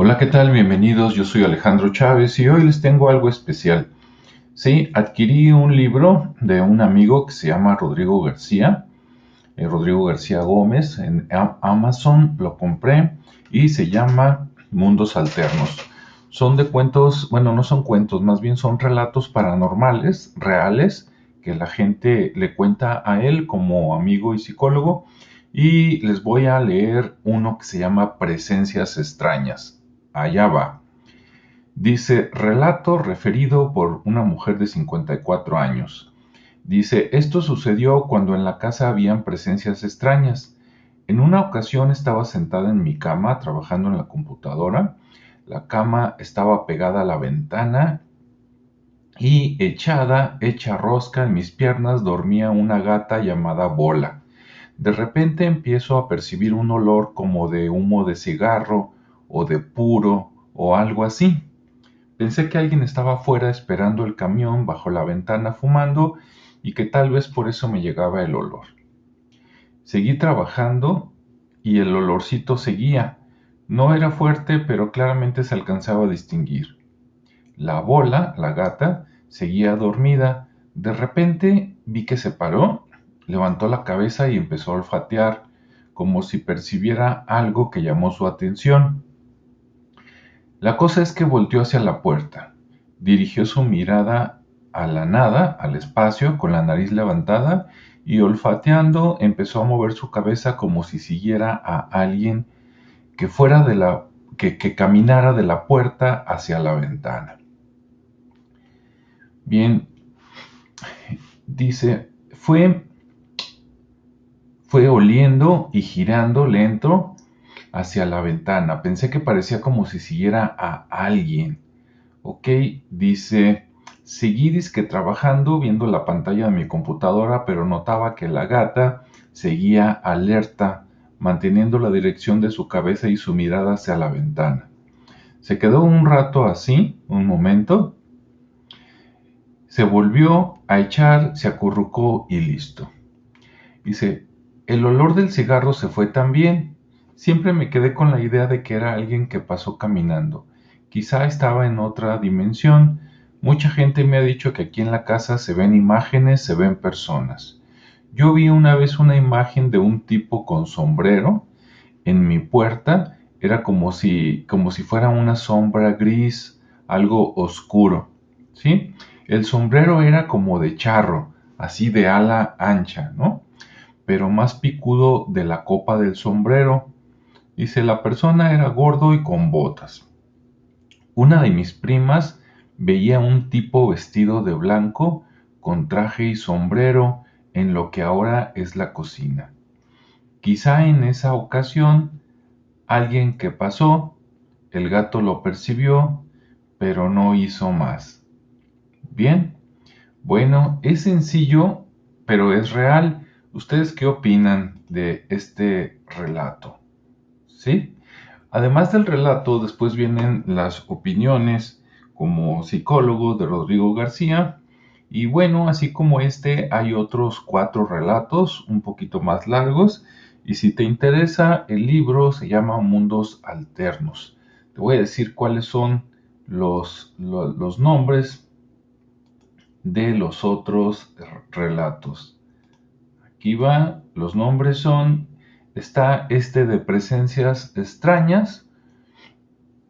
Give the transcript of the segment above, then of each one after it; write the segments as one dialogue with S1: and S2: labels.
S1: Hola, ¿qué tal? Bienvenidos, yo soy Alejandro Chávez y hoy les tengo algo especial. Sí, adquirí un libro de un amigo que se llama Rodrigo García, eh, Rodrigo García Gómez, en Amazon lo compré y se llama Mundos Alternos. Son de cuentos, bueno, no son cuentos, más bien son relatos paranormales, reales, que la gente le cuenta a él como amigo y psicólogo. Y les voy a leer uno que se llama Presencias extrañas allá va. Dice, relato referido por una mujer de 54 años. Dice, esto sucedió cuando en la casa habían presencias extrañas. En una ocasión estaba sentada en mi cama trabajando en la computadora. La cama estaba pegada a la ventana y echada, hecha rosca en mis piernas, dormía una gata llamada Bola. De repente empiezo a percibir un olor como de humo de cigarro, o de puro o algo así. Pensé que alguien estaba afuera esperando el camión bajo la ventana fumando y que tal vez por eso me llegaba el olor. Seguí trabajando y el olorcito seguía. No era fuerte, pero claramente se alcanzaba a distinguir. La bola, la gata, seguía dormida. De repente vi que se paró, levantó la cabeza y empezó a olfatear, como si percibiera algo que llamó su atención. La cosa es que volteó hacia la puerta, dirigió su mirada a la nada, al espacio, con la nariz levantada, y olfateando empezó a mover su cabeza como si siguiera a alguien que fuera de la que, que caminara de la puerta hacia la ventana. Bien, dice, fue, fue oliendo y girando lento hacia la ventana. Pensé que parecía como si siguiera a alguien. Ok, dice, seguí disque trabajando viendo la pantalla de mi computadora, pero notaba que la gata seguía alerta, manteniendo la dirección de su cabeza y su mirada hacia la ventana. Se quedó un rato así, un momento. Se volvió a echar, se acurrucó y listo. Dice, el olor del cigarro se fue también Siempre me quedé con la idea de que era alguien que pasó caminando. Quizá estaba en otra dimensión. Mucha gente me ha dicho que aquí en la casa se ven imágenes, se ven personas. Yo vi una vez una imagen de un tipo con sombrero en mi puerta. Era como si, como si fuera una sombra gris, algo oscuro. ¿Sí? El sombrero era como de charro, así de ala ancha, ¿no? Pero más picudo de la copa del sombrero Dice, la persona era gordo y con botas. Una de mis primas veía un tipo vestido de blanco, con traje y sombrero, en lo que ahora es la cocina. Quizá en esa ocasión alguien que pasó, el gato lo percibió, pero no hizo más. Bien, bueno, es sencillo, pero es real. ¿Ustedes qué opinan de este relato? Además del relato, después vienen las opiniones como psicólogo de Rodrigo García. Y bueno, así como este, hay otros cuatro relatos un poquito más largos. Y si te interesa, el libro se llama Mundos Alternos. Te voy a decir cuáles son los, los nombres de los otros relatos. Aquí va, los nombres son está este de presencias extrañas,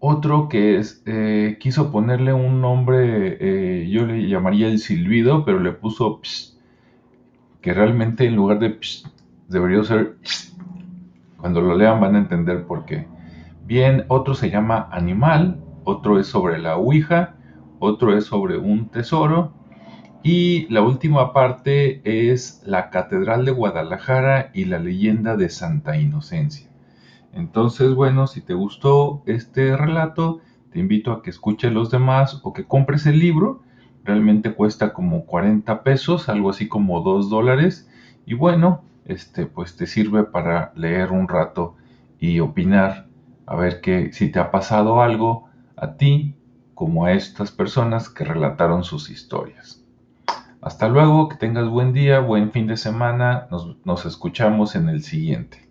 S1: otro que es, eh, quiso ponerle un nombre, eh, yo le llamaría el silbido, pero le puso que realmente en lugar de debería ser Cuando lo lean van a entender por qué. Bien, otro se llama animal, otro es sobre la Ouija, otro es sobre un tesoro, y la última parte es la Catedral de Guadalajara y la leyenda de Santa Inocencia. Entonces, bueno, si te gustó este relato, te invito a que escuches los demás o que compres el libro. Realmente cuesta como 40 pesos, algo así como 2 dólares. Y bueno, este, pues te sirve para leer un rato y opinar a ver que si te ha pasado algo a ti como a estas personas que relataron sus historias. Hasta luego, que tengas buen día, buen fin de semana, nos, nos escuchamos en el siguiente.